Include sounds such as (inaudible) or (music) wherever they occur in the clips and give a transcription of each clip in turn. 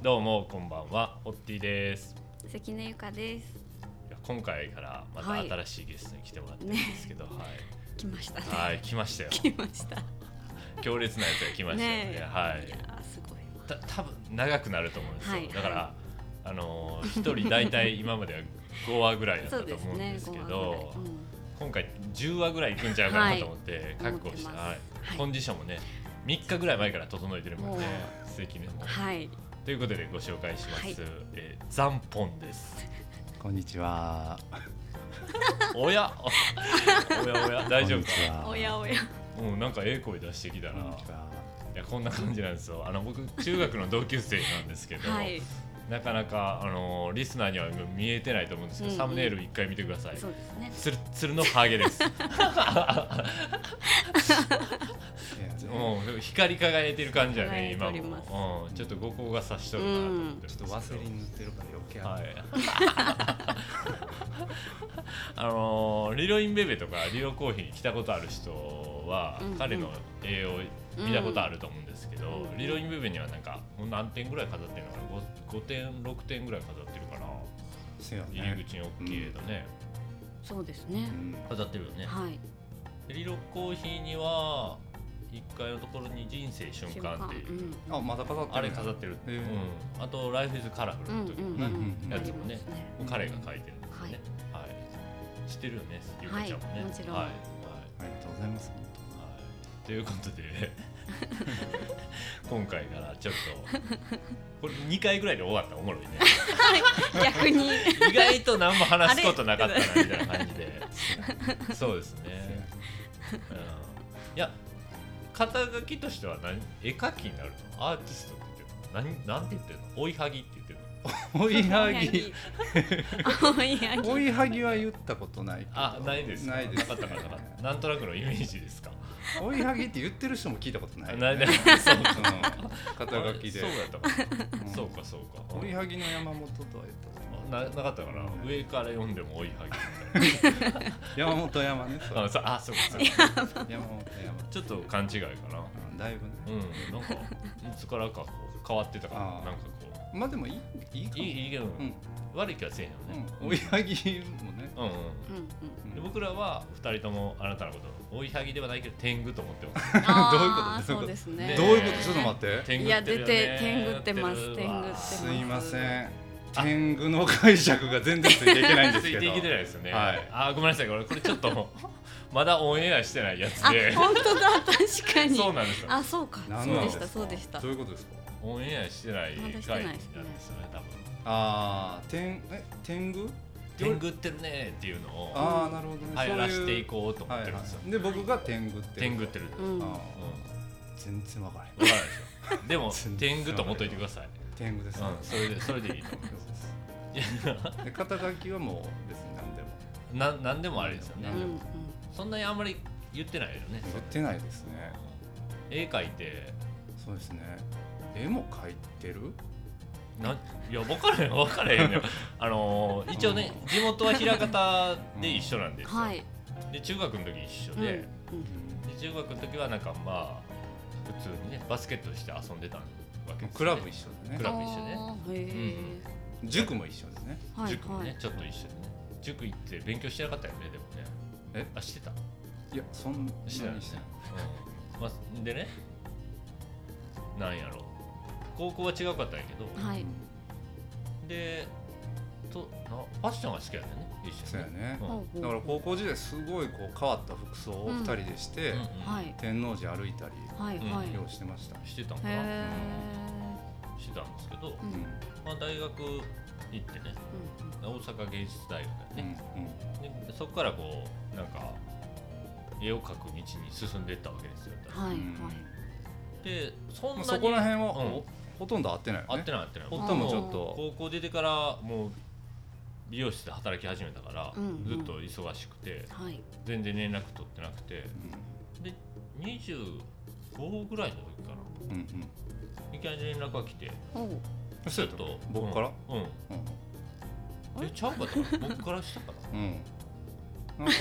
どうもこんばんはホッティです。関根ゆかです。いや今回からまたはい。新しいゲストに来てもらってるんですけど、来ましたね。はい、はい、来ましたよ。来ました。強烈なやつが来ましたよね。ねえ。はい。いやーすごいわ。た多分長くなると思うんですよ、はい。だからあのー一人大体今までは5話ぐらいだったそうですと思うんで (laughs) ね。すけご飯ぐらい。どうん。今回10話ぐらいいくんちゃうかなと思ってはい。覚悟して、思ってます。はい。はいコンディションもね3日ぐらい前から整えてるもんねも関根も、はい。ということでご紹介します、はい。えーザンポンです。こんにちは。おや？(laughs) おやおや。大丈夫か？おやおや。うんなんかええ声出してきたらこんにちは。いやこんな感じなんですよ。あの僕中学の同級生なんですけど、はい。なかなかあのリスナーには見えてないと思うんですけど、うんうん。サムネイル一回見てください。そうですね。つるつるのハゲです。(laughs) もう光り輝いてる感じやね今も、うん、ちょっと五光が差しとるなと思ってるんちょっとワセリン塗ってるから余計はい。(laughs) あのーリロインベベとかリロコーヒーに来たことある人は、うんうん。彼の絵を見たことあると思うんですけど、うんリロインベベにはなんか何点ぐらい飾ってるのかな？5, 点6点ぐらい飾ってるかなせや入ね。り口に大きい絵とね、そうですね。う。ん飾ってるよね、はい。でリロコーヒーには1階のところに人生瞬間っていう、うん。あまだ飾ってる。あれ飾ってる、へえ。うん、あと「ライフイズカラフルの時。のね、うんうんうん。やつもねね彼が描いてるん。ですよね。はい。知ってるよね、ゆかちゃん。もね。はいもちろん。はい。はい。ありがとうございます。本はいということで、(laughs) 今回からちょっと、これ2回ぐらいで終わったらおもろいね。逆に。意外と何も話すことなかったなみたいな感じで。そうですね。うん、いや、肩書きとしては何？絵描きになるの？アーティストって言ってるの？何？なんて言ってるの？追いはぎって。(laughs) 追いはぎ。(laughs) 追いはぎ。はぎは言ったことない。あ、ないですか？ないです。なかったかなかった。なんとなくのイメージですか？(laughs) 追いはぎって言ってる人も聞いたことないよね。ないないそううん肩書きでそう。そうかそうか。追いはぎの山本とは言ったことない。ななかったか上から読んでも追いはぎ山本山ね。あそうあそうかそうか山本山。ちょっと勘違いかなうんだいぶね。うんなんかいつからかこう変わってたかなんかこまあでもいいいいかも。ういいいいけど、うん悪い気はせえへんよね、うん追いはぎもね。うんうん。で僕らは二人ともあなたのことを追いはぎではないけど天狗と思ってます (laughs) あー (laughs) どういうこと？そうですね。ねどういうこと？ちょっと待って。天いや狗ってるよ出てね天狗ってます天狗ってますすいません。天狗の解釈が全然ついていけないんですけど。ついていけてないですよね、はいあーごめんなさいこれこれちょっと (laughs) まだオンエアしてないやつあで本当だ確かに。そうなんですよあそうか。何そうでしたなんですかそうでしたどう。いうことですか？オンエアしてない回なんですよね多分ああ、天え天狗？天狗ってるねっていうのをああなるほどね。流行らしていここうと思はいはってるんですよ、い。で僕が天狗って。天狗ってる、ううん、ん。あー全然わからへん。分からないでしょでも天狗と思っといてください、天狗ですね。うん、それでそれでいいと思いますで肩書きはもう別に何でもななんでもあれですよね、うんうん。そんなにあんまり言ってないよね言ってないですね。絵描いてそうですね。絵も描いてる？なんいや分からへん分からへんよ。(laughs) あのー一応ね地元は枚方で一緒なんですよ、はい。で中学の時一緒うんで,、うんで中学の時はなんかまあ普通にねバスケットして遊んでたわけですよね。クラブ一緒でね。ク。ラブ一緒ね。あーへ塾も一緒ですね。ーはい。塾もね、はい。ちょっと一緒でね。塾行って勉強してなかったよねでもね。え？あしてた？いやそんなにしてない。ですね、うん。まあ、でねなんやろ高校は違うかったんやけど、はい。でとなファッションが好きやね。一緒にそうやね。うん。だから高校時代すごいこう変わった服装を二人でして、うん。うん。はい。天王寺歩いたりうんはい。はい。ようしてました。してたんかな。へしてたんですけど、まあ、大学行ってね大阪芸術大学うんやね、でそこからこうなんか絵を描く道に進んでいったわけですようん。はいはい。でそんなそこら辺はうんほほとんど合ってないよね。合ってない合ってない。ほとんどちょっと。高校出てからもう美容室で働き始めたから、うんうんずっと忙しくてはい。全然連絡取ってなくて。で25ぐらいの時かな。うんうん。うん。いきなり連絡が来て。そうやったと僕から？うん、うん。うん。えちゃうかった (laughs) 僕からしたかな。うん。なんか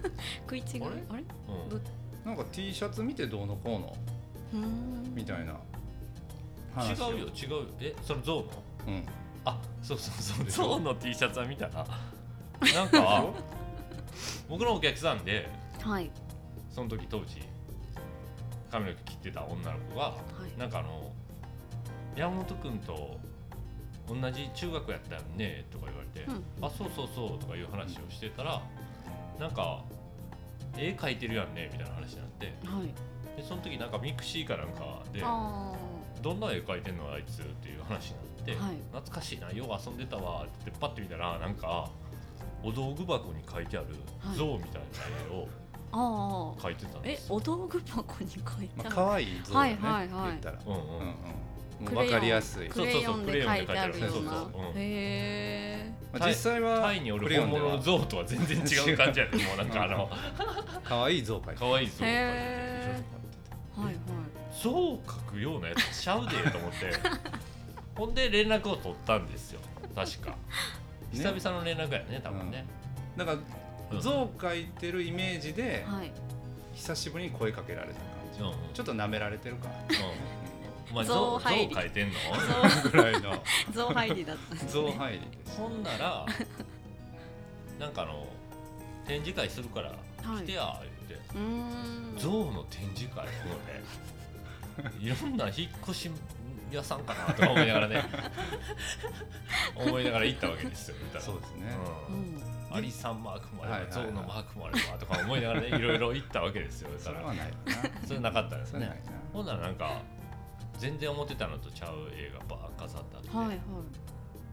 (laughs) 食い違いあれ？あれ？うん。どなんか T シャツ見てどうのこうの？うみたいな違うよ違うよ。えその象の？うん。あそうそうそうでしょ象の T シャツは見た？らなんか？僕のお客さんではい。その時当時髪の毛切ってた女の子がはい。なんかあの山本君と同じ中学やったよね？とか言われて、うん。あそうそうそう。とかいう話をしてたらなんか絵描いてるやんね？みたいな話になって。はい。でその時なんか mixi かなんかであどんな絵描いてんのあいつっていう話になって、はい。懐かしいなよう遊んでたわって言ってパッて見たらなんかお道具箱に書いてあるはい。象みたいな絵をああ。あ描いてたんですよ。えお道具箱に書いてある。まあ可愛い象だね、はいはいはい。言ったら、うんうん。うんうん。もう分かりやすい、クレヨンで書いてあるような。そうそうそう。うん。へえ。まあ、実際はタイにおる、クレヨンでは。本物の象とは全然違う感じやねもうなんかあの (laughs) 可愛い像描いて可愛い象を描いてへはいはい象を描くようなやつちゃうでと思って。(laughs) ほんで連絡を取ったんですよ。確か。久々の連絡やね多分ね、だからうん。像描いてるイメージではい。久しぶりに声かけられた感じ、うん。うんちょっと舐められてるか。らお前象象象入り。描いてんの？(laughs) ぐらいの。象入りだった。んです像ね入りです。ほんなら (laughs) なんかあの展示会するからはい来てや言って、うーん。象の展示会ほのでいろんな引っ越し屋さんかなとか思いながらね。(laughs) 思いながら行ったわけですよそうですね、ううん。んアリさんマークもあれば、はいはいはい象のマークもあればとか思いながらねいろいろ行ったわけですよだから。それはないそれなかったですね。ほんならなんか全然思ってたのとちゃう映画バー飾ってあって、はいはい。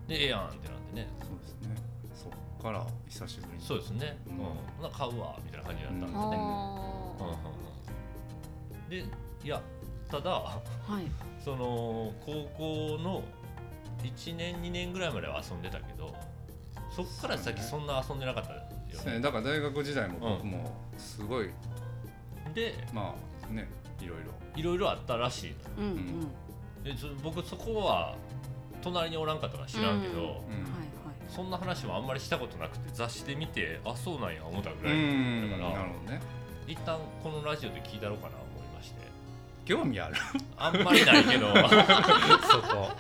でええやんってなってね。そうですね。そっから久しぶりに。そうですね、ううんんほな買うわみたいな感じだったんですね、うん。うんあうん。でいやただあはい。その高校の1年2年ぐらいまでは遊んでたけどそっから先そんな遊んでなかったよそうね。ねだから大学時代も僕もすごい、でまあねいろいろ。いろいろあったらしいのうん。うんでそ僕そこは隣におらんかったから知らんけど、うん。はいはい。そんな話もあんまりしたことなくて雑誌で見てあそうなんや思ったぐうらいんだからなるほどね。一旦このラジオで聞いたろうかな興味ある？あんまりないけど。(laughs) そこ。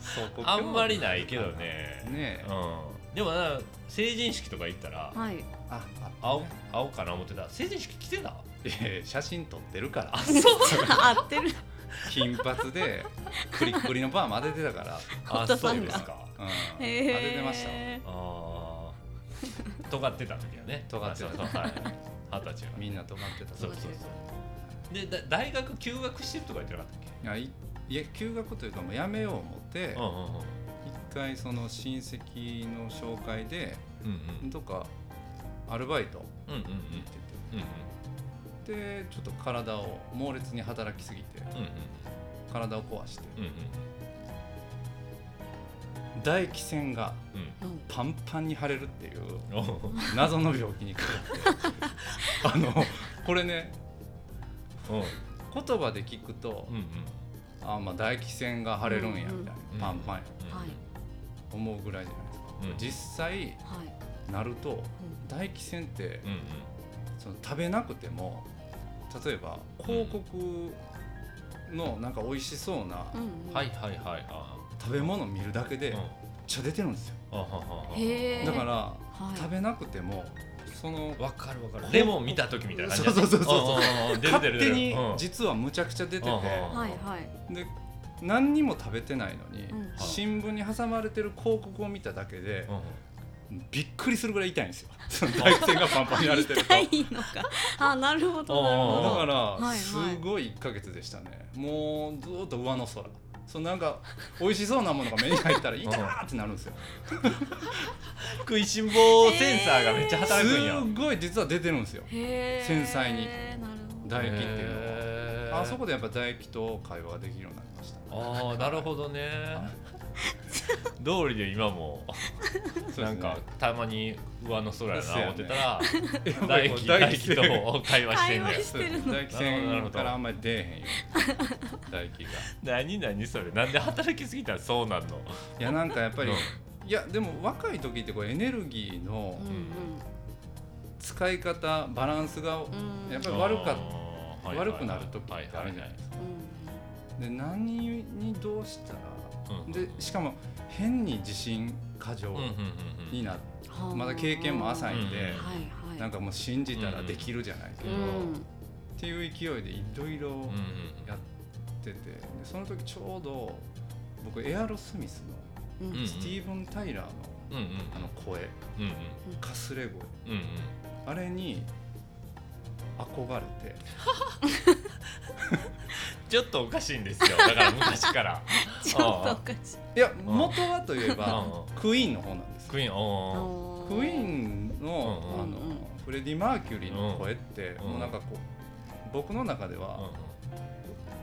そこあんまりないけどね。ねえ。うん、でもな成人式とか行ったらはい。あ青青かな思ってた。成人式来てた？いやいや写真撮ってるから。あそう。(laughs) 合ってる。金髪でクリックリのパーマ当ててたから、あそうんですか。うん、へ当えててましたわあー。尖ってた時はね。尖ってた。そうそう。はい。二十歳は。みんな尖ってたそうそうそうでだ大学休学してるとか言ってなかったっいやいいや休学というかもうやめよう思ってけうんうんうん。一回その親戚の紹介でうんうん。とかアルバイトうんうんうん。行ってうんうんて。でちょっと体を猛烈に働きすぎてうん体を壊して。うんうん。唾液腺がパンパンに腫れるっていう謎の病気にかかって。(laughs) あのこれねうん言葉で聞くとうんうん。あまあ唾液腺が腫れるんやみたいな、うんパンパンや。はい。思うぐらいじゃないですか、うん。実際はい。なるとうん。唾液腺ってうんうん。その食べなくても例えば広告のなんか美味しそうなうんうん。はいはいはい。あ食べ物見るだけでうん。めっちゃ出てるんですよ。あははは。へえだからはい。食べなくてもそのわかるわかる。レモン見た時みたいな感じそうそうそうそうう。んう出る出る。勝手にうん。実はむちゃくちゃ出てて。はいはい。で何にも食べてないのにうん。新聞に挟まれてる広告を見ただけでびっくりするぐらい痛いんですよ。(laughs) その唾液腺がパンパンに腫れてると。痛いのか。あなるほどなるほど。だから、はいはい。すごい1ヶ月でしたね。もうずーっと上の空そうなんか美味しそうなものが目に入ったら痛ーってなるんですよ。食いしん坊センサーがめっちゃ働くんや、すごい実は出てるんですよ。繊細に。唾液っていうのはあそこでやっぱ唾液と会話ができるようになりました。ああなるほどね通りで今も。なんかたまに上の空やな思ってたら唾液唾液と会話してんだよ会話してるの。唾液腺からあんまり出えへんよ。(laughs) 唾液が。何何それなんで働きすぎたらそうなんの。いやなんかやっぱり、うん。いやでも若い時ってこうエネルギーのうん使い方バランスがやっぱり悪か悪くなる時ってあるじゃないですか。うん。で何にどうしたらうんでしかも変に自信過剰うんうんうんうん。になっはあ。まだ経験も浅いんで、なんかもう信じたらできるじゃないけど、うっん。ていう勢いでいろいろやっててでその時ちょうど僕エアロスミスのうん。うんスティーブン・タイラーのあの声うんうん。かすれ声うんうん。あれに憧れて (laughs) ちょっとおかしいんですよ。だから昔から。(laughs) ちょっとおかしい。いや元はといえばうん。クイーンの方なんですクイーン。おクイーンの,、あのうんフレディ・マーキュリーの声って、うん。もうなんかこう僕の中でーは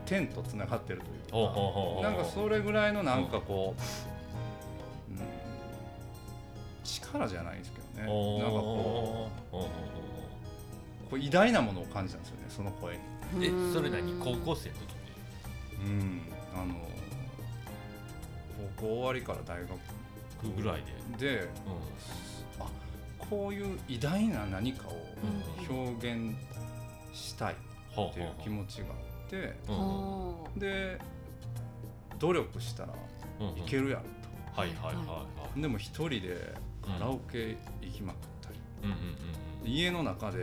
天とつながってるというなんかそれぐらいのなんかこう、うん、力じゃないんですけどね。なんかこうこう偉大なものを感じたんですよねその声に。えそれ何？高校生の時？にうん、あの高校終わりから大学ぐらいで。であこういう偉大な何かを表現したいっていう気持ちがあってうん。で努力したらうんうん。いけるやろはいはいはいはとでも一人でカラオケ行きまくったり。いうんうん家の中で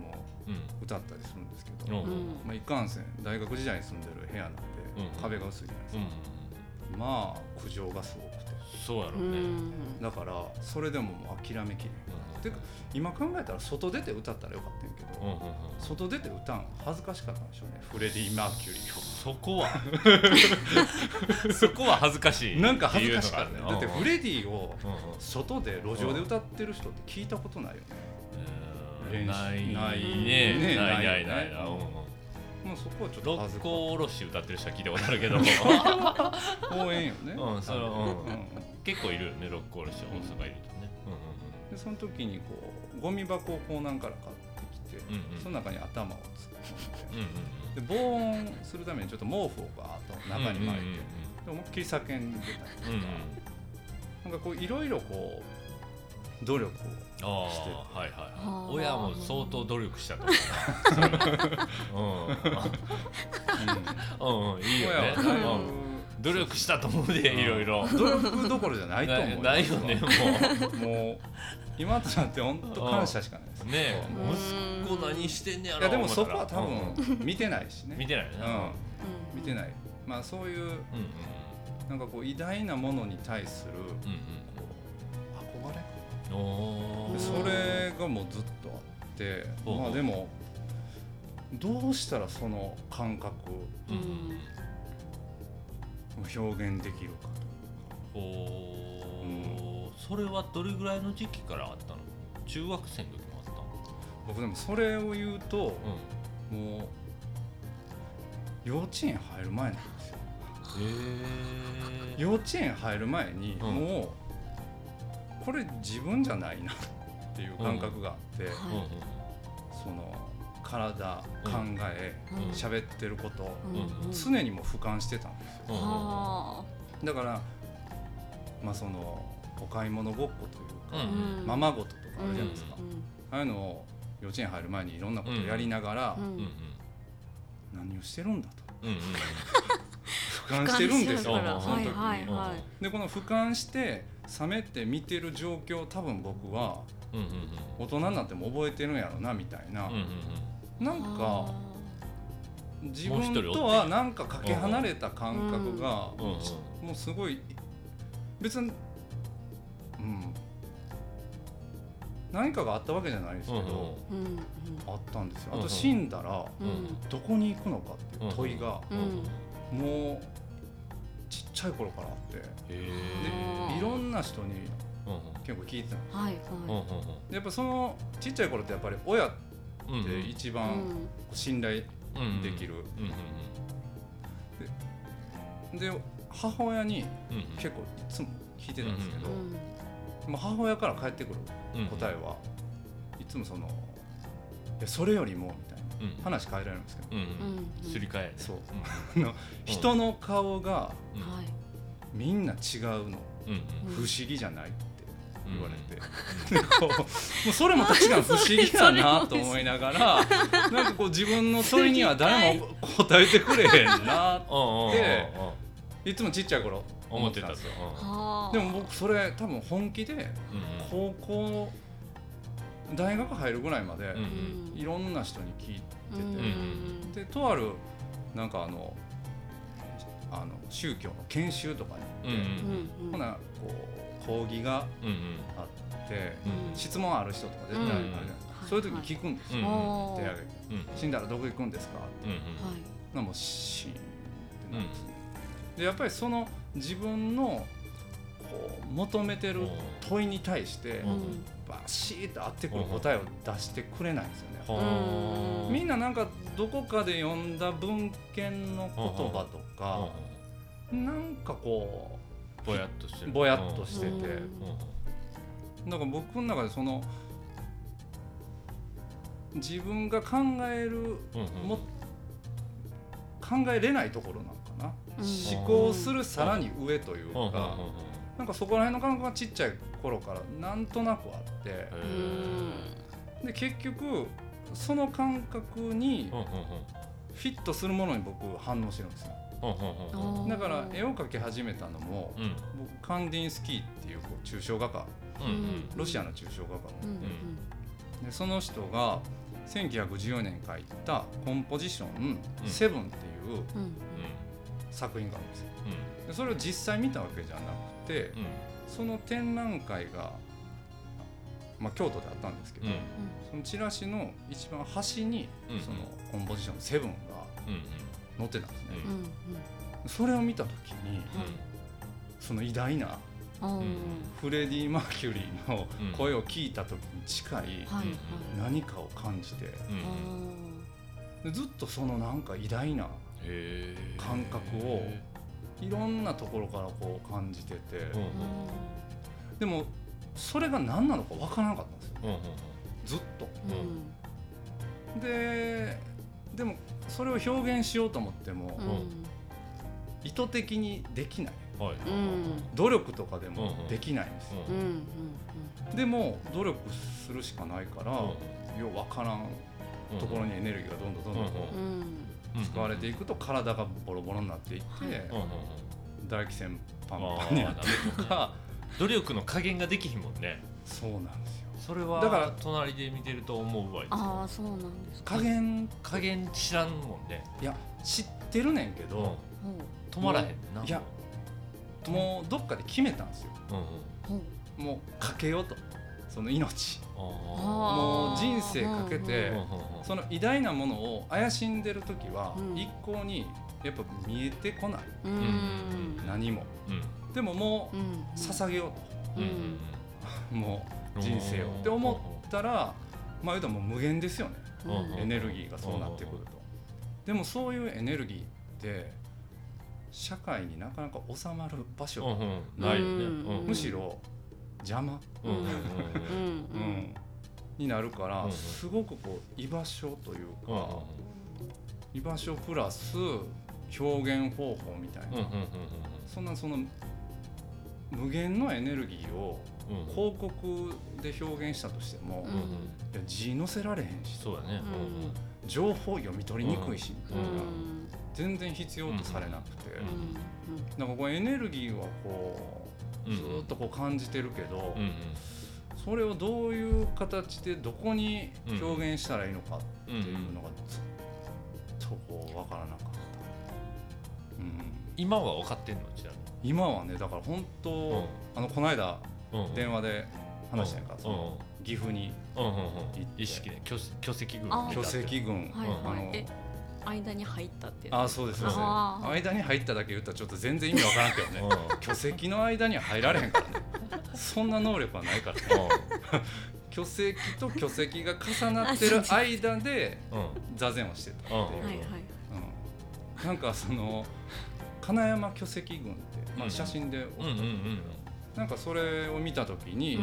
もうん。うんう歌ったりするんですけど、うん。うん。まあ、いかんせん大学時代に住んでる部屋なんで、うん壁が薄いじゃないですか、うんまあ苦情がすごくて。うそうやろうね。ん。だからそれでももう諦めきれん。てか今考えたら外出て歌ったらよかったんやけど、うんうんうん外出て歌うん恥ずかしかったんでしょうね。フレディ・マーキュリーを。そこは。(laughs) そこは恥ずかしいなんか恥ずかしかったねだってフレディを外で路上で歌ってる人って聞いたことないよね、うんな練習いないねねないないないないうんもうそこはちょっと六か甲おろし歌ってる人は聞い。たことあるけど公園よね、うんそうん。結構いるよね六甲おろし大阪いるとね。でその時にこうゴミ箱をコーナーから買ってきて、うんうんその中に頭を突っ込んでで防音するためにちょっと毛布をバーッと中に巻いて、で思いっきり叫んでたりとか、うんうんなんかこういろいろこう努力をあしてあはいはい親も相当努力したと思う。なうん。うんうんいいよね。努力したと思うでいろいろ。努力どころじゃないと思うな (laughs) ないよねもう。もう今となって本当感謝しかないです。ね息子何してんねやろいやでもそこは多分見てないしね。うん見てないような、ん。見てない。まあそういううんうんなんかこう偉大なものに対するそれがもうずっとあってまあでもどうしたらその感覚うんうん。を表現できるかおーそれはどれぐらいの時期からあったの？中学生の時もあったの？僕でもそれを言うとうもう幼稚園入る前なんですよ。え幼稚園入る前にうん。もうこれ自分じゃないなっていう感覚があって、はいうんうん。その体考えうん。喋、ってること、うんうん常にもう俯瞰してたんですよ。だからまあそのお買い物ごっこというか、うんあままごととかあるじゃないですか、うんああいうのを幼稚園入る前にいろんなことやりながら、うんうんうん。何をしてるんだと。うんうん俯瞰してるんですよその時に、はいはいはい。でこの俯瞰して冷めて見てる状況を多分僕は大人になっても覚えてるんやろなみたいな、うんうんうんなんかあ自分とはなんかかけ離れた感覚がもうすごい別にうん。何かがあったわけじゃないですけど、あったんですよ。あと死んだらうん。どこに行くのかっていう問いがうん。もうちっちゃい頃からあってでいろんな人に結構聞いてたの。はいうんはでやっぱそのちっちゃい頃ってやっぱり親って一い番信頼うんできる。で母親に結構いつも聞いてたんですけど、うんまあ、母親から返ってくるうん答えはいつもその「いやそれよりも」みたいなうん話変えられるんですけど、うんううんん。すり替えね。そう。人の顔がみんな違うの。うんうん。不思議じゃないってう言われて、(laughs) もうそれも確かに不思議だなと思いながら (laughs) なんかこう自分の問いには誰も答えてくれへんなうんうんうんうん。でいつもちっちゃい頃思ってたと。んですよはあ。でも僕それ多分本気でうんうん。高校大学入るぐらいまでうんいろんな人に聞いてうんてでとあるなんかあのあの宗教の研修とかにうんう行って、うんうん。ほなこう講義がうんうん。あって、うん。質問ある人とか絶対あるじゃないですか、うん。そういう時に聞くんですよ、手挙げて。うん。死んだらどこ行くんですか？って。うんはい。なもうシーンってなるん。ですね、でやっぱりその自分のこう求めてる問いに対してうん。バシッと合ってくる答えを出してくれないんですよね、はあみんななんかどこかで読んだ文献の言葉とか、なんかこぼやっとしてぼやっとしてて、だから僕の中でその自分が考えるも考えれないところなのかな、うん。思考するさらに上というか、なんかそこら辺の感覚がちっちゃい頃からなんとなくあってで結局その感覚にフィットするものに僕反応してるんですよ。だから絵を描き始めたのもうん。僕カンディンスキーっていうこう抽象画家うんうん。ロシアの抽象画うんうん家でその人が1914年描いた「コンポジション7」っていう作品があるんですよ。でそれを実際見たわけじゃなくその展覧会が、まあ、京都であったんですけど、うん。そのチラシの一番端にうんそのコンポジション7がうんうん。載ってたんですね、うん。うんそれを見た時にはいその偉大なフレディ・マーキュリーのうん。声を聞いた時に近いはいはい。何かを感じてうん。でずっとそのなんか偉大な感覚をいろんなところからこう感じてて。うんうんでもそれが何なのか分からなかったんですよ。うんうんずっと。うん。ででもそれを表現しようと思ってもうん。意図的にできない。はい。うん。努力とかでもうんうん。できないんですよ。うんうん。うんでも努力するしかないからうんようわからんところにエネルギーがどんどんどんどんこうんうん。う使われていくと体がボロボロになっていって唾液腺パンあパンになっていくとか。努力の加減ができひんもんね。そうなんですよ。それはだから隣で見てると思うわああそうなんですか。加減。加減知らんもんね。いや知ってるねんけどほ止まらへんねんな。いやもうどっかで決めたんですよ。うんうん。もうかけようとその命。あもう人生かけてその偉大なものを怪しんでる時はうん。一向にやっぱ見えてこない。うん。何も。うん。でももう捧げよううんうん。と (laughs) もう人生を。って思ったらまあ言うたらもう無限ですよね。エネルギーがそうなってくると。でもそういうエネルギーって社会になかなか収まる場うん所うん。ないよね。うん。むしろ邪魔。うん。になるからうん。すごくこう居場所というか居場所プラス表現方法みたいな。そんなその無限のエネルギーを広告で表現したとしても、うん。いや字載せられへんし。そうだね。情報読み取りにくいし、全然必要とされなくて、うん。なんかこうエネルギーはこううんずーっとこう感じてるけど、うんうん。それをどういう形でどこに表現したらいいのかっていうのがずっとこう分からなかった、うん、今は分かってんの？ちな今はねだから本当、うん。あのこの間みに電話で話したんか、うんその岐阜にうんうんうん。行って意識で。巨巨石群。あ巨石群。はい。あのえ間に入ったってあそうですそうです。あー。間に入っただけ言ったらちょっと全然意味わからんけどね。巨石の間には入られへんからね。そんな能力はないからね。(laughs) 巨石と巨石が重なってる間で座禅をしてたっていう、なんかその金山巨石群って、まあ、うん。写真で、うんうんうんなんかそれを見た時に、う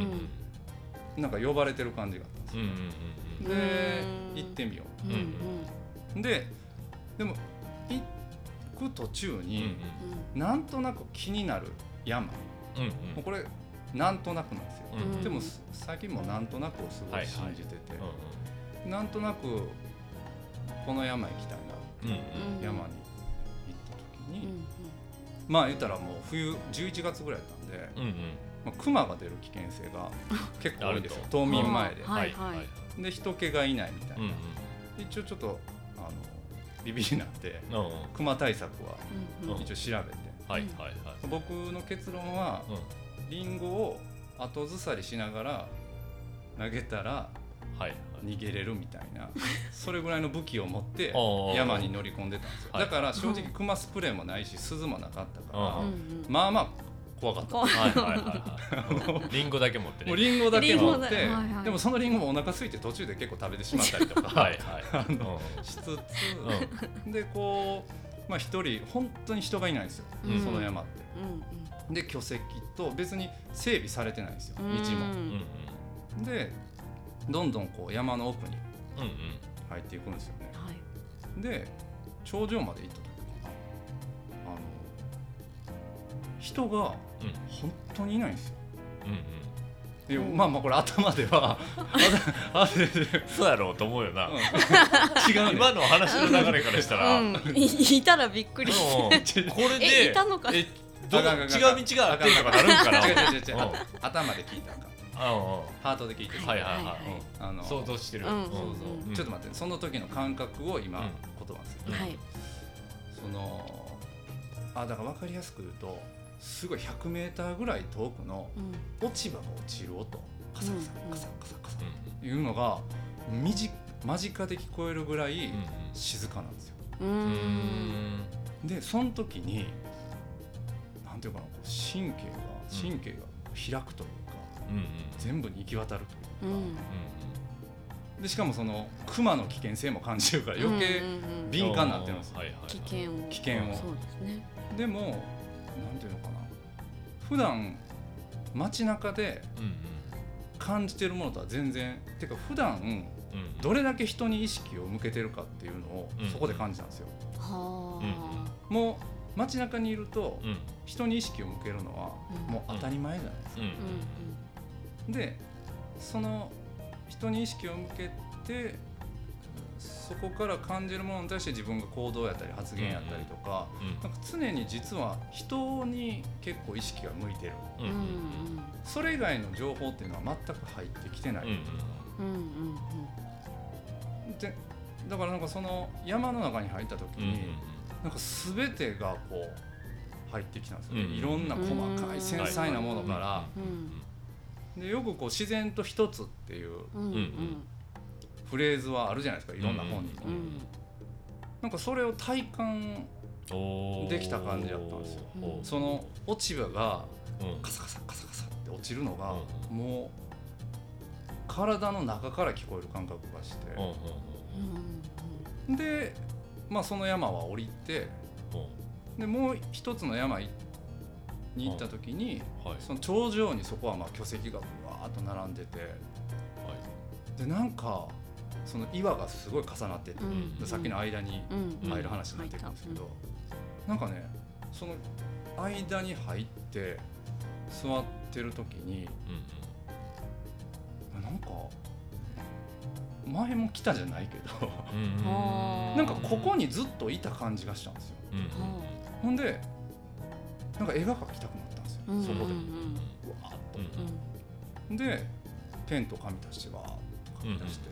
ん。なんか呼ばれてる感じがあったんですうんうんよ、うん。でうん。行ってみよう。んうん。うででも行く途中うんに、うん。なんとなく気になる山。もうんうん。うこれなんとなくなんですよ、うんでも最近もなんとなくをすごい信じてて、うなんとなくこの山行きたいな、んうんうん。山に行った時に、うんまあ言ったらもう冬11月ぐらいだったんで、うんうん。まあ、熊が出る危険性が (laughs) 結構多いんですよ。ある冬眠前で、はいはい。で人気がいないみたいな、うん。一応ちょっとビビりになってうん。うん熊対策は一応調べて、はいはいはい。僕の結論はうん。リンゴを後ずさりしながら投げたら逃げれるみたいな (laughs) それぐらいの武器を持って山に乗り込んでたんですよ。はい。だから正直クマスプレーもないし鈴もなかったからまあまあ怖かった。はいはいはいはい。リンゴだけ持ってね。もうリンゴだけ持って、でもそのリンゴもお腹空いて途中で結構食べてしまったりとか、(laughs) はいはい。あのしつつ、でこうまあ一人本当に人がいないんですよ、うん。その山って。うんで巨石と別に整備されてないんですよ。道うん。も。うんうん。でどんどんこう山の奥にうんうん。入っていくんですよね。はい。で頂上まで行っ人がうん。本当にいないんですよ。うんうん。いやうんまあまあこれ頭では (laughs) ああでそうやろうと思うよな。うん。(laughs) 違うね今の話の流れからしたら、うん。いいたらびっくり。うん。これでえいたのか？えど違う道があってとかなるんかな？違う違う違う違う。頭で聞いたんうんうん。ハートで聞いてるはいはいはい、あのうん。想像してる、うん。そうそう、う。んちょっと待ってその時の感覚を今、うん。言葉にする、うんはい。そのあだから分かりやすく言うとすごい 100m ぐらい遠くのうん。落ち葉が落ちる音。カサカサうんカサカサカサ。ういうのがみじ間近で聞こえるぐらいん静かなんですよ。でその時になんていうかなこう神経が神経が開くというか、全部に行き渡るといううん。でしかもその熊の危険性も感じるから余計敏感になってるんですよ危険を。危険を。そうですね。でもなんていうのかな。普段街中でうん感じてるものとは全然。てか普段うんうん。どれだけ人に意識を向けてるかっていうのをうんそこで感じたんですよ。はあ。もう街中にいるとうん。人に意識を向けるのはうん。もう当たり前じゃないですか。でその人に意識を向けてそこから感じるものに対して自分が行動やったり発言やったりとか、うん。なんか常に実は人に結構意識が向いてる。うん。うんうんそれ以外の情報っていうのは全く入ってきてない、うんうんうん。うんでだからなんかその山の中に入った時うんうんに、なんか全てがこう入ってきたんですよね、うんいろんな細かい繊細なものから、うんでよくこう自然と一つっていううんうんうんフレーズはあるじゃないですかいろんな本にも、うん。うんなんかそれを体感できた感じだったんですよ。その落ち葉がうん。カサカサカサカサって落ちるのが、うもう体の中から聞こえる感覚がして、うんうんうん。で、まあ、その山は降りてうん。でもう一つの山に行った時に、はい。その頂上にそこはまあ巨石がぶわーっと並んでて。はい。でなんかその岩がすごい重なってて、うん。でさっきの間にうん。入る話になってくるんですけど、なんかねその間に入って座ってる時にうんなんか前も来たじゃないけどなんかここにずっといた感じがしたんですよ。うんうん。ほんでなんか絵が描きたくなったんですよ、うん。そこで。うんうんうわーっうん。とでペンと紙出してわーっと書き出して、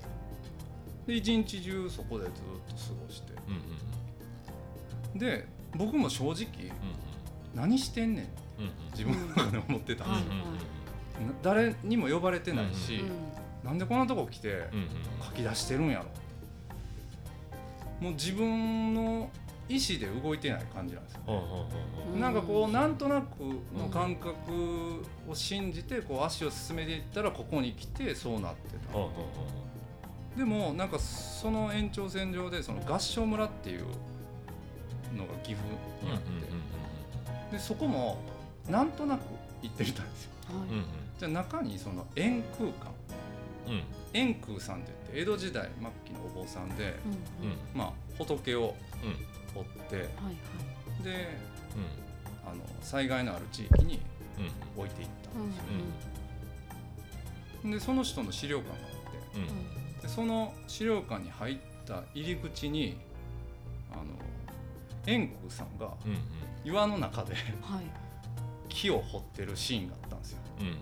で一日中そこでずっと過ごして。うんうんで僕も正直何してんねん。うんうん。自分の中で思ってたんですよ、うん。な誰にも呼ばれてないし、うんなんでこんなとこ来てうんうん書き出してるんやろ。もう自分の意思で動いてない感じなんですようんうんうんう。ん。なんかこうなんとなくの感覚を信じてこう足を進めていったらここに来てそうなってた。うんうんでもなんかその延長線上でその合唱村っていうのが岐阜にあってでそこもなんとなく行ってみたんですよ。はいじゃあ中にその円空間。うん。うん円空さんって言って江戸時代末期のお坊さんで、うん。うんまあ、仏をうん。彫ってはいはい。でうん。あの災害のある地域にうん。置いていったうんんですよ、でその人の資料館があってうんでその資料館に入った入り口にあの円空さんがうんうん。岩の中ではい。木を掘ってるシーンがあったんですよ。うんうん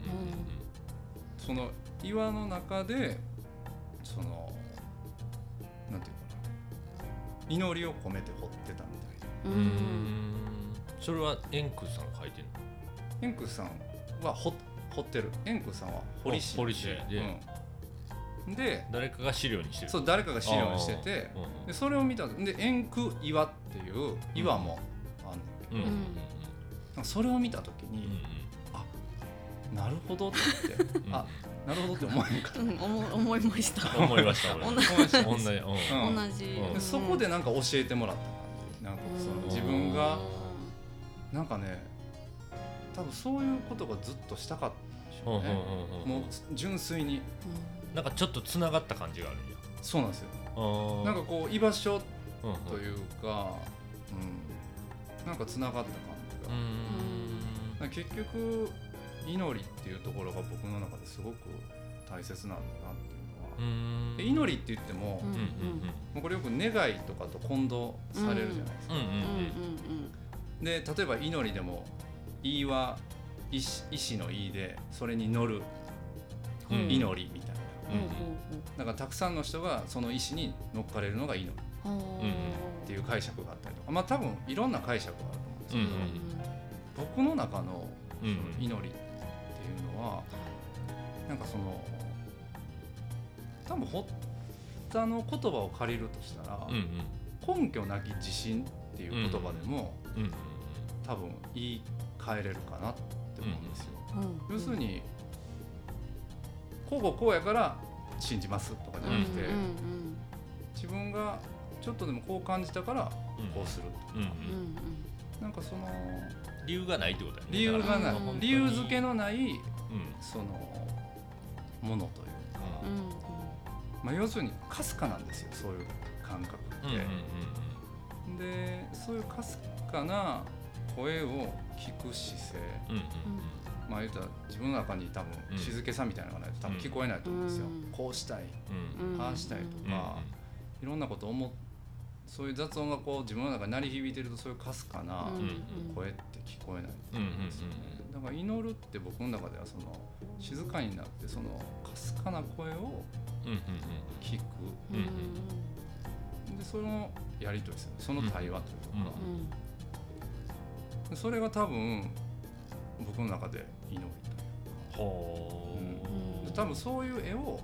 その岩の中でそのなんていうかな。祈りを込めて掘ってたみたいな。ううん。うん。んそれは円空さんが書いてるの？円空さんは掘掘ってる。円空さんは堀師あ堀師で。うん、で誰かが資料にしてる。そう誰かが資料にしててでそれを見たで円空岩っていう岩もあんねん。けど、それを見た時に、うんうんなるほどってあなるほどって思えんかっうん思思いました。思いました俺。同た思いました同じ。同じうそこでなんか教えてもらった感じ。なんかそのうん自分がなんかね多分そういうことがずっとしたかったんでしょうね、もう純粋になんかちょっとつながった感じがある。んやそうなんですよ。なんかこう居場所うんうんというか、うん、なんかつながった感じが、うん結局祈りっていうところが僕の中ですごく大切なんだなっていうのは、うんで祈りって言っても,、うこれよく願いとかと混同されるじゃないですか、うんうんうんうん。うんで例えば祈りでも「意」は意志意志の「意」でそれに乗る祈りみだからたくさんの人がその意志に乗っかれるのが祈りほうほううん。っていう解釈があったりとか。まあ多分いろんな解釈があると思うんですけど、うん僕の中のそのうん。祈りっていうのは、なんかその多分堀田の言葉を借りるとしたら、うんうん。根拠なき自信っていう言葉でも、うんうん多分言い換えれるかなって思うんですよ。うん。要するにこうこうこうやから信じますとかじゃなくて、うんうん自分がちょっとでもこう感じたからうん。こうする、うんうん。うんなんかその理由がないってことだよね。理由がない、理由付けのないうん。そのものというか、うん。まあ、要するにかすかなんですよそういう感覚って。うんうんでそういうかすかな声を聞く姿勢。うんうんまあ言うたら自分の中に多うん。分静けさみたいなのがないと多分聞こえないと思うんですよ、うん。こうしたいああしたいとうん。か、いろんなこと思っそういう雑音がこう自分の中に鳴り響いてるとそういうかすかなうん。声って聞こえないですよ。ねだから祈るって僕の中ではその静かになってそのかすかな声をうんうん聞く。うんうんでそのやり取りですよねその対話というか、うん。でそれが多分僕の中で祈りといううん。多分そういう絵を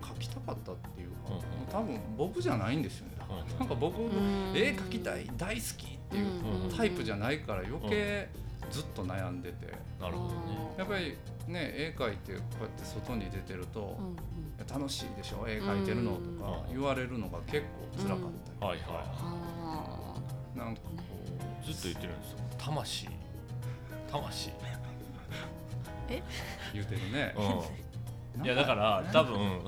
描きたかったっていうか、うんうん。多分僕じゃないんですよね、だから。うんうんなんか僕、うん。絵描きたい大好きっていううんタイプじゃないから余計ずっと悩んでて。なるほどね。やっぱりね絵描いてこうやって外に出てるとうんうん「いや楽しいでしょ？絵描いてるの」とかうん言われるのが結構辛かったはいははり、なんかこいずっと言ってるんですよ。魂魂。(laughs) う言うてるね、うん。いやだから多分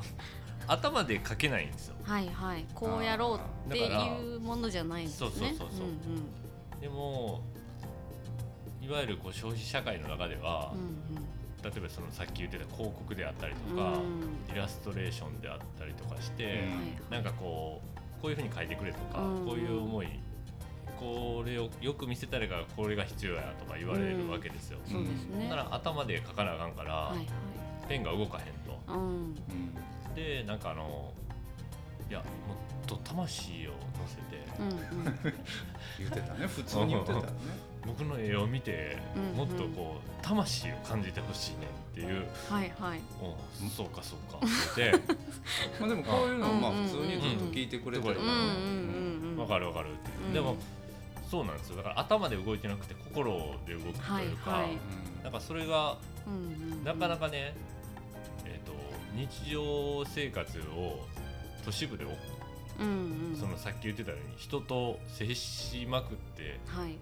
頭で書けないんですよ。あはいはい。こうやろうっていうものじゃないんですね。そうそうそうそう。んでもいわゆるこう消費社会の中ではうん例えばそのさっき言ってた広告であったりとうんかうん。イラストレーションであったりとかしてうんはい。なんかこうこういうふうに書いてくれとかうん。こういう思いこれをよく見せたいからこれが必要やとか言われるわけですよ。そうですね。だから頭で書かなあかんからはいはい。ペンが動かへんと。うん。うんでなんかあのいやもっと魂を乗せて。うんうん。(laughs) 言ってたね。普通に言ってたよね。(laughs) 僕の絵を見てうんもっとこう魂を感じてほしいねっていう。はいはい。おそうかそうか。(laughs) って。言ってまあでもこういうのをまあうん普通にずっと聞いてくれてるからうんうんねうんうんわかるわかるってうん。でもそうなんですよ。だから頭で動いてなくて心で動くというか、はいはい。うんなんかそれがうんうんなかなかね、えー、と日常生活を都市部でおうんうん。そのさっき言ってたように人と接しまくってはい。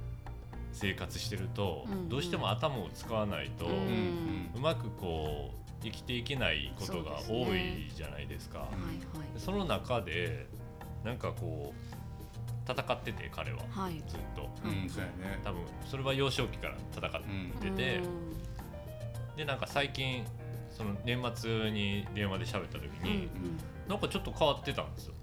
生活してると、うんうん。どうしても頭を使わないと、ううんうまくこう生きていけないことが多いじゃないですか。はいはい。その中でなんかこう戦ってて彼は。はい。ずっと。うんそうやね。多分それは幼少期から戦っうん。てて、でなんか最近その年末に電話で喋った時うん。に、なんかちょっと変わってたんですよ。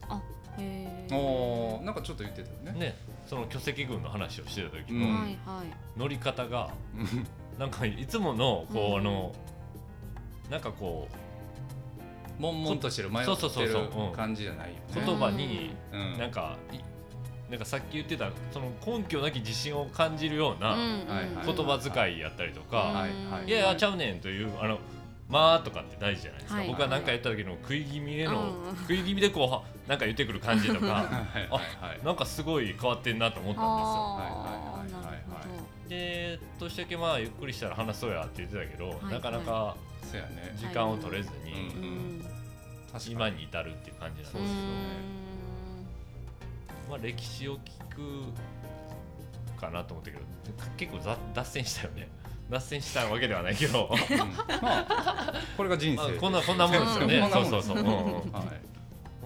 へおーなんかちょっと言ってたよね。ねその巨石群の話をしてた時うん。のはいはい。乗り方がうん (laughs) なんかいつものこう、うん。あのなんかこ悶々としてる迷そうそうってるそうそううん。感じじゃないようね。言葉にうん。なんかいなんかさっき言ってたその根拠なき自信を感じるようなはいはい言葉遣いやったりとか、はいはい。いやい。やちゃうねんというあのまあとかって大事じゃないですか、はい僕は何か言った時の食い気味での、うん。食い気味でこうはなんか言ってくる感じとかはいはいはい。なんかすごい変わってんなと思ったんあはいはいはいはい。あなるほですよで年だけまあゆっくりしたら話そうやって言ってたけど、いなかなかそうやね。時間を取れずに、今に至るっていう感じなんですけど、そうですよねまあ、歴史を聞くかなと思ったけど結構ざ脱線したよね。脱線したわけではないけど。うん。まあこれが人生まあこんなこんなもんですよね、こんそうそうそう、うん。は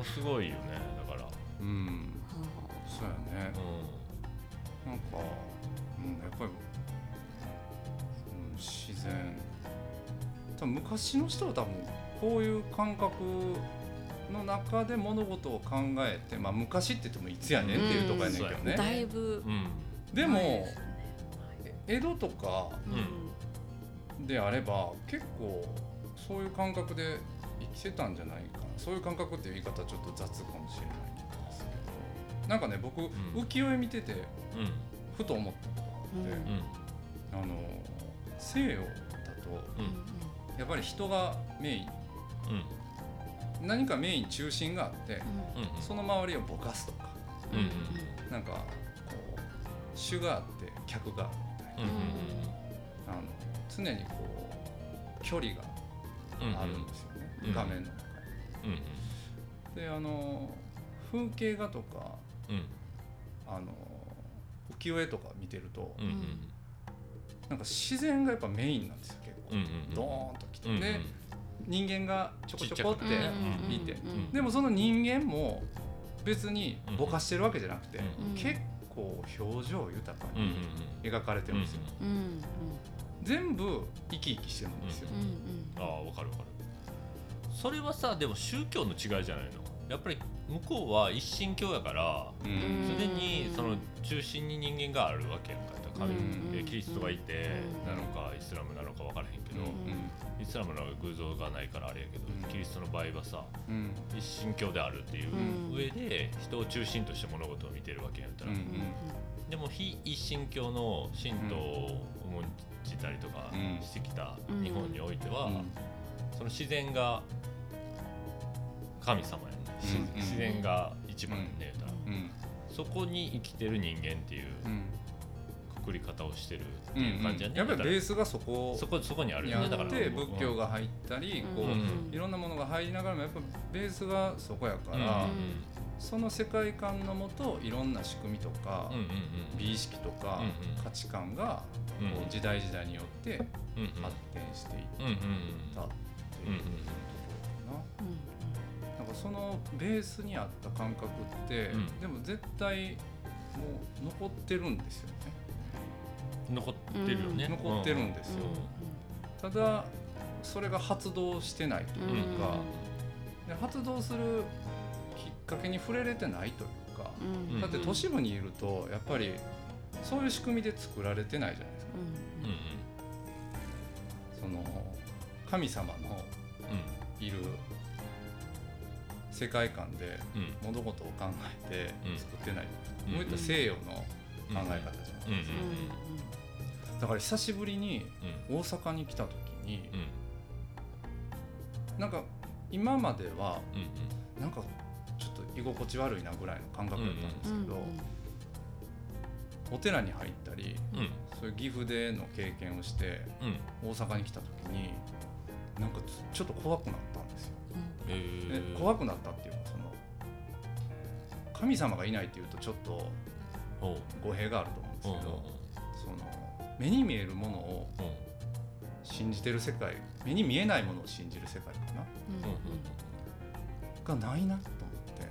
うすごいよねだから、いうん。そうやね。うなんか、うん、やっぱり、うん、自然。多分昔の人は多分こういう感覚の中で物事を考えて、まあ、昔って言ってもいつやねんっていうとこやねんけどね、だいぶ。でもね江戸とかうん。であれば結構そういう感覚で生きてたんじゃないかな。そういう感覚っていう言い方はちょっと雑かもしれないんですけど。なんかね僕、ん。浮世絵見ててうん。ふと思ったことがあって、あの西洋だとうん。やっぱり人がメイン。うん何かメイン中心があってうんその周りをぼかすとかうんうんなんかこう主があって客があるみたいな。あの常にこう距離があるんですよね、うん画面の中に。であの風景画とかうん。あの浮世絵とか見てると、なんか自然がやっぱメインなんですよ結構、ドーンときて、うんで人間がちょこちょこって見て、うんでもその人間も別にぼかしてるわけじゃなくて、うん。結構表情豊かに描かれてるんですよ、全部生き生きしてるんですよ、うんああわかるわかる。それはさでも宗教の違いじゃないの？やっぱり向こうは一神教やからすでにその中心に人間があるわけやんか神うん。でキリストがいてうん。なのかイスラムなのか分からへんけど、うん。イスラムの偶像がないからあれやけど、うん。キリストの場合はさうん。一神教であるっていううん。上で人を中心として物事を見てるわけやったら、うんでも非一神教の神道を重んじたりとかうん。してきたうん。日本においては、うん。その自然が神様や自然が一番やね、たそこに生きてる人間っていううん。くくり方をしてるってうんいう感じやね、やっぱりベーススがそこ。そこそこにあるよね。だから。って仏教が入ったりこうん。ういろんなものが入りながらもやっぱベースがそこやかうんうんらその世界観のもといろんな仕組みとかうんうん美意識とかうんうん。価値観がうんこう時代時代によって発展していったっていうところかな。かそのベースにあった感覚って、うん。でも絶対もう残ってるんですよね。残ってるよね、うん残ってるんですよ。ただそれが発動してないというか、で発動するきっかけに触れれてないというか、うん。だって都市部にいるとやっぱりそういう仕組みで作られてないじゃないですか、うん。うんその神様のいる世界観でうん。物事を考えてうん。作ってない、うん。もういったら西洋の考え方じゃない、うん。うん。だから久しぶりにうん。大阪に来た時にうん。なんか今まではうんなんかちょっと居心地悪いなぐらいの感覚だったんですけど、お寺に入ったりそういう岐阜での経験をしてうん。大阪に来た時になんかちょっと怖くなったんですよ。怖くなったっていうかその神様がいないっていうとちょっと語弊があると思うんですけどその目に見えるものを信じてる世界目に見えないものを信じる世界かな？がないなと思って。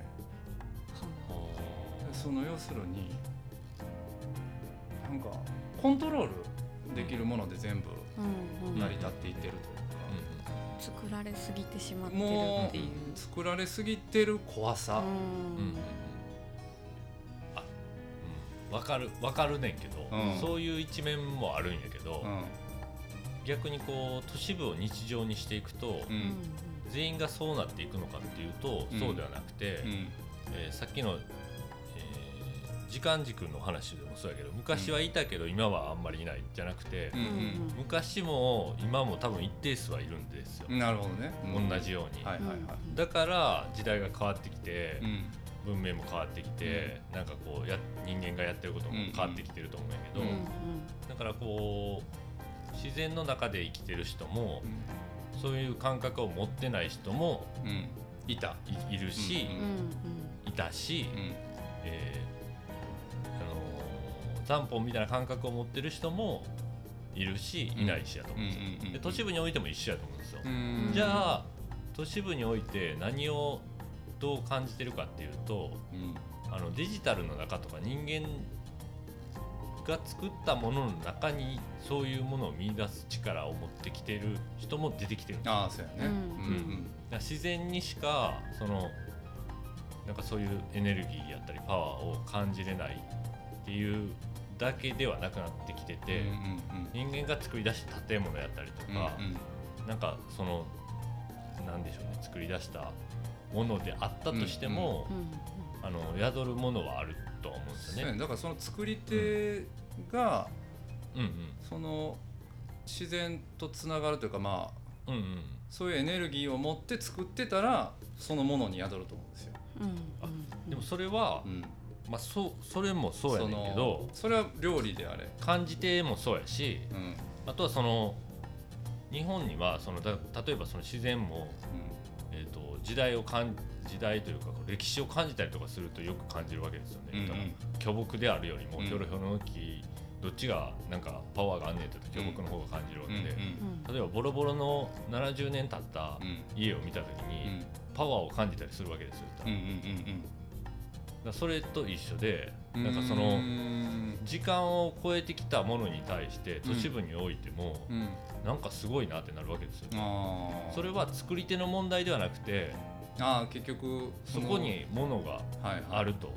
そその要するになんかコントロールできるもので全部成り立っていってると。いう作られすぎてしまっか、てるもっていう。う作られすぎてる怖さ、うん。うん。うん。あうん。わかるわかるねんけど、うん。そういう一面もあるんやけど、うん。逆にこう都市部を日常にしていくと、ううんん全員がそうなっていくのかっていうと、うん。そうではなくて、うん。えーさっきの、えー時間軸の話でもそうやけど昔はいたけど今はあんまりいないじゃなくて、うんうん昔も今も多分一定数はいるんですよ、うんなるほどね、うん同じように、はいはいはい。だから時代が変わってきて、うん。文明も変わってきて、なんかこうや人間がやってることも変わってきてると思うんやけど、うんうん。だからこう自然の中で生きてる人もそういう感覚を持ってない人もうん。うんいたいいるし、うんうん。うんいたし、うん。えーあのー、残本みたいな感覚を持ってる人もいるしいないしやと思うんですよ、で都市部においても一緒やと思うんですよ、うん。じゃあ都市部において何をどう感じてるかっていうとうん。あのデジタルの中とか人間が作ったものの中にそういうものを見出す力を持ってきてる人も出てきてるんですよ。ああそうやね。うん。自然にしかそのなんかそういうエネルギーやったりパワーを感じれないっていうだけではなくなってきてて、うんうん人間が作り出した建物やったりとうんか、なんかそのなんでしょうね作り出したものであったとしても、あの宿るものはあるとは思うんですよね。ねだからその作り手がうんうん。その自然とつながるというかまあうんうん。そういうエネルギーを持って作ってたらそのものに宿ると思うんですよ。うんうんでもそれは、うん、まあ、そうそれもそうやねんけどそれは料理であれ。感じてもそうやしうん。あとはその日本にはそのだ例えばその自然も、えー、と時代を感時代というか歴史を感じたりとかするとよく感じるわけですよね。うんうん。巨木であるよりもうん。ひょろひょろの木どっちがなんかパワーがあんねんと巨木の方が感じるわうんうんけで、うん。例えばボロボロの70年経ったうん。家を見た時うん。にパワーを感じたりするわけですよ。だかうんうんらそれと一緒でうん。なんかそうのん時間を超えてきたものに対して都市部においてもうん。なんかすごいなってなるわけですよ。それは作り手の問題ではなくてあー結局のそこにものがあると。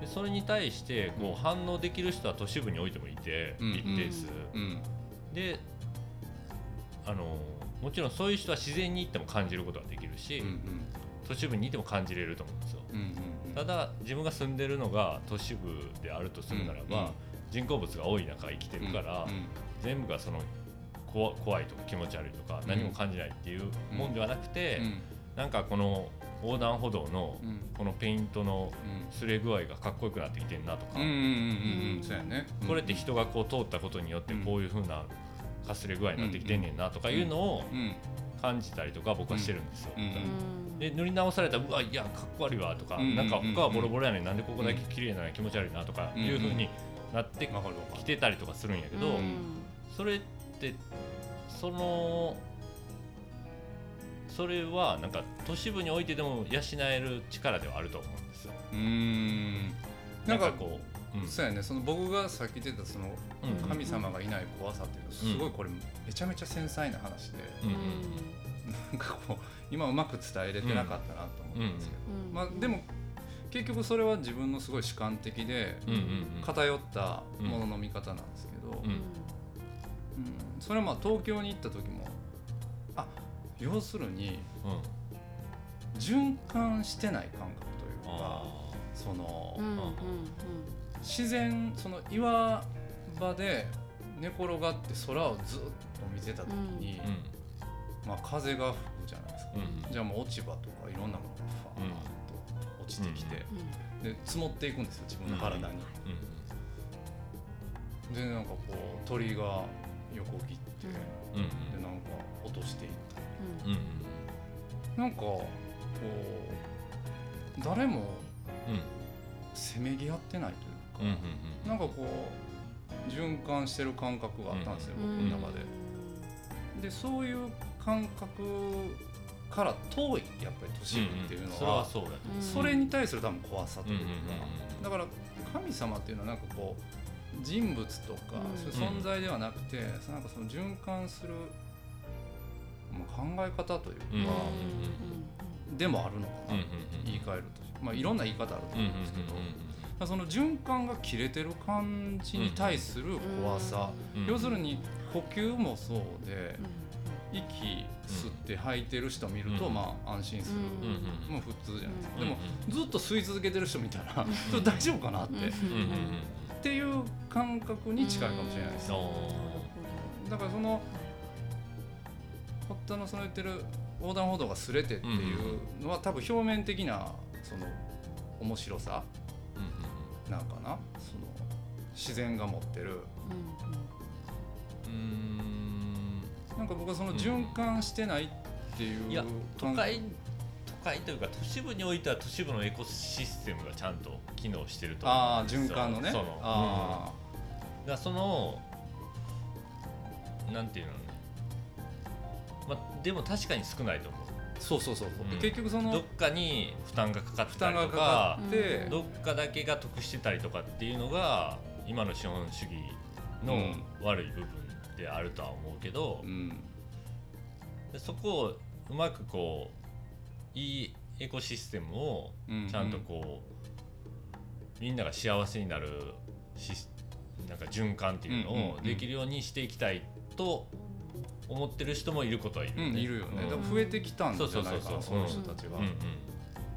でそれに対してこう反応できる人は都市部においてもいてうん一定数、うん。であのもちろんそういう人は自然に行っても感じることができるし、うん都市部にいても感じれると思うんですよ。うんうんうん。ただ自分が住んでるのが都市部であるとするならば、うんうん。人工物が多い中生きてるから、うん全部がその怖怖いとか気持ち悪いとかうん。何も感じないっていうもんではなくて、うん。なんかこの横断歩道のうん。このペイントの擦れ具合がかっこよくなってきてんなとか、これって人がこう通ったことによってうん。こういう風なかすれ具合になってきてんねんなとかいうのをうん感じたりとか僕はしてるんですよ。で塗り直されたらうわいやかっこ悪いわとか、うんなんか他はボロボロやねんなんでここだけ綺麗なのに気持ち悪いなとかいう風になってきてたりとかするんやけど、うんそれってそのそれはなんか都市部においてでも養える力ではあると思うんですよ。うーんななんかこう、うん。そうやね。その僕がさっき言ってたそのうん。神様がいない怖さっていうのはすごいこれめちゃめちゃ繊細な話でうん。うんなんかこう今うまく伝えれてなかったなと思うんですけど。うん。まあでも結局それは自分のすごい主観的で偏ったものの見方なんですけど、うん。うん。それはまあ東京に行った時もあ要するにうん。循環してない感覚というかあその、うんうん自然その岩場で寝転がって空をずっと見てた時に、ーうん。まあ、風が吹くじゃないですか、うん。じゃあもう落ち葉とかいろんなものがファーッと落ちてきて、で積もっていくんですよ自分の体に、うん。でなんかこう鳥が横切って、うん。でなんか落としていったうん。うん。なんかこう誰もうん。せめぎ合ってないというか、うんうん。なんかこう循環してる感覚があったんですよ、うん僕の中で。でそういう感覚から遠いやっぱり都市部っていうのそれはは、それに対する多分怖さというか、うんうんうんだから神様っていうのはなんかこう人物とか、うんそういう存在ではなくて、なんかその循環する、まあ、考え方というか、うんでもあるのかな、うんうんうん言い換えると、まあ、いろんな言い方あると思うんですけど、その循環が切れてる感じに対する怖さ、うん。うん要するに呼吸もそうで、息吸って吐いてる人見ると、うん。まあ安心する、うん。うんもう普通じゃないですか、うん。でもずっと吸い続けてる人見たら、それ大丈夫かなって、っていう感覚に近いかもしれないです、うん。だからその堀田のその言ってる横断歩道がすれてっていうのは、多分表面的なその面白さなんかな？その自然が持ってる。うんうん。なんか僕はその循環してないっていう、いや都会都会というか都市部においては都市部のエコシステムがちゃんと機能してると思ああうんですよ。循環のね。そのあうん。そのなんていうの？まあでも確かに少ないと思う。あそうそうそうそう、うん。結局そのどっかに負担がかかって負たりとかかかって、うん。どっかだけが得してたりとかっていうのが今の資本主義の悪い部分であるとは思うけど、うん。でそこをうまくこういいエコシステムをうん。ちゃんとこう、みんなが幸せになるシスなんか循環っていうのうんうんうんをできるようにしていきたいと思ってる人もいることはいるうん、いるよね、うん。増えてきたんじゃないかなその人たちが、うんうん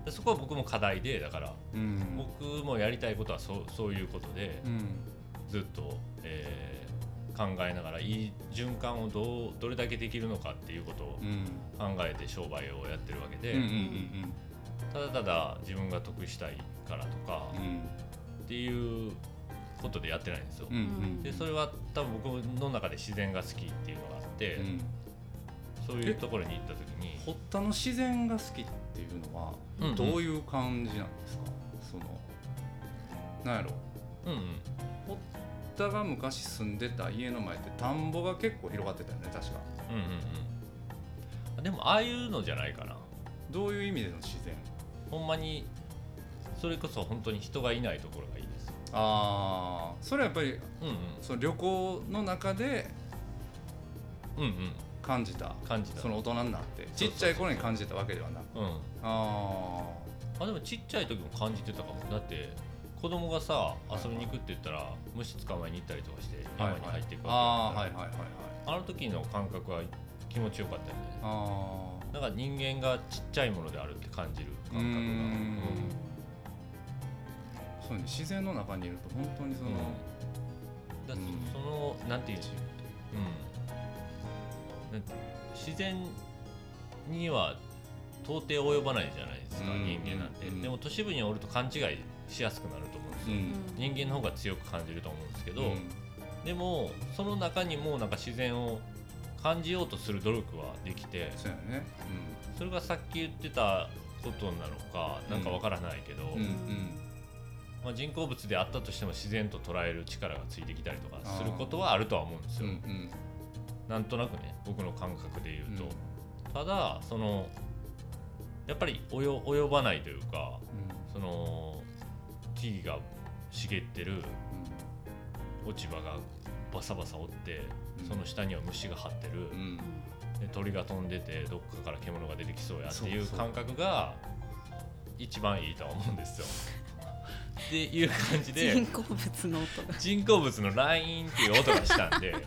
でそこは僕も課題でだからうん。僕もやりたいことはそうそういうことでうん。ずっと、えー考えながらいい循環をどうどれだけできるのかっていうことをうん。考えて商売をやってるわけで、ただただ自分が得したいからとかっていうことでやってないんですよ。うんうん。でそれは多分僕の中で自然が好きっていうのがそういうところに行った時に堀田の自然が好きっていうのはうんうん。どういう感じなんですか、そのなんやろ？うんうん。堀田が昔住んでた家の前って田んぼが結構広がってたよね確か。うんうんうん。でもああいうのじゃないかな。どういう意味での自然？ほんまにそれこそ本当に人がいないところがいいです。ああそれはやっぱりうんその旅行の中でうんうん感じた。感じた。その大人になって。ちっちゃい頃に感じてたわけではなく。うん。ああでもちっちゃい時も感じてたかも。だって子供がさ遊びに行くって言ったら虫捕まえに行ったりとかしてあ山に入っていくあわけだから。あはいはいはいはい。あの時の感覚は気持ちよかったよね。あだから人間がちっちゃいものであるって感じる感覚が。うーんそうね自然の中にいると本当にその、だうんそのなんていう。うん自然には到底及ばないじゃないですか、うん人間なんて、うんでも都市部におると勘違いしやすくなると思うんですよ、うん。人間の方が強く感じると思うんですけど、うん。でもその中にもなんか自然を感じようとする努力はできてそうやね。それがさっき言ってたことなのかなんかわからないけど、うんうん。まあ、人工物であったとしても自然と捉える力がついてきたりとかすることはあるとは思うんですよ、うんうんなんとなくね僕の感覚で言うと、ただそのやっぱり及及ばないというかその木々が茂ってる落ち葉がバサバサ折ってうん。その下には虫が張ってる、うん。うんで鳥が飛んでてどっかから獣が出てきそうやっていう。感覚が一番いいとは思うんですよ。っていう感じで人工物の音。が人工物のラインっていう音がしたんで。(laughs)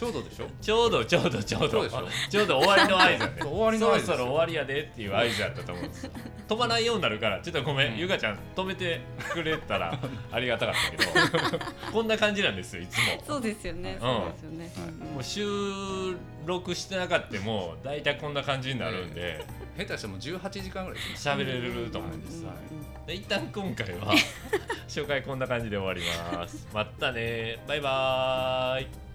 ちょうどでしょ？ちょうどちょうどちょうど。そうでしょ？ちょうど終わりの合図。(laughs) だね終わりの合図そろそろ終わりやでっていう合図だったと思うんです。よ飛ばないようになるからちょっとごめん、うん。ゆかちゃん止めてくれたら (laughs) ありがたかったけど。こんな感じなんですよいつも。そうですよね、ん。そうですよね、はい。もう収録してなかったも大体こんな感じになるんで下手しても18時間ぐらい喋れると思うんです、うんうんで一旦今回は (laughs) 紹介こんな感じで終わります。またね。バイバーイ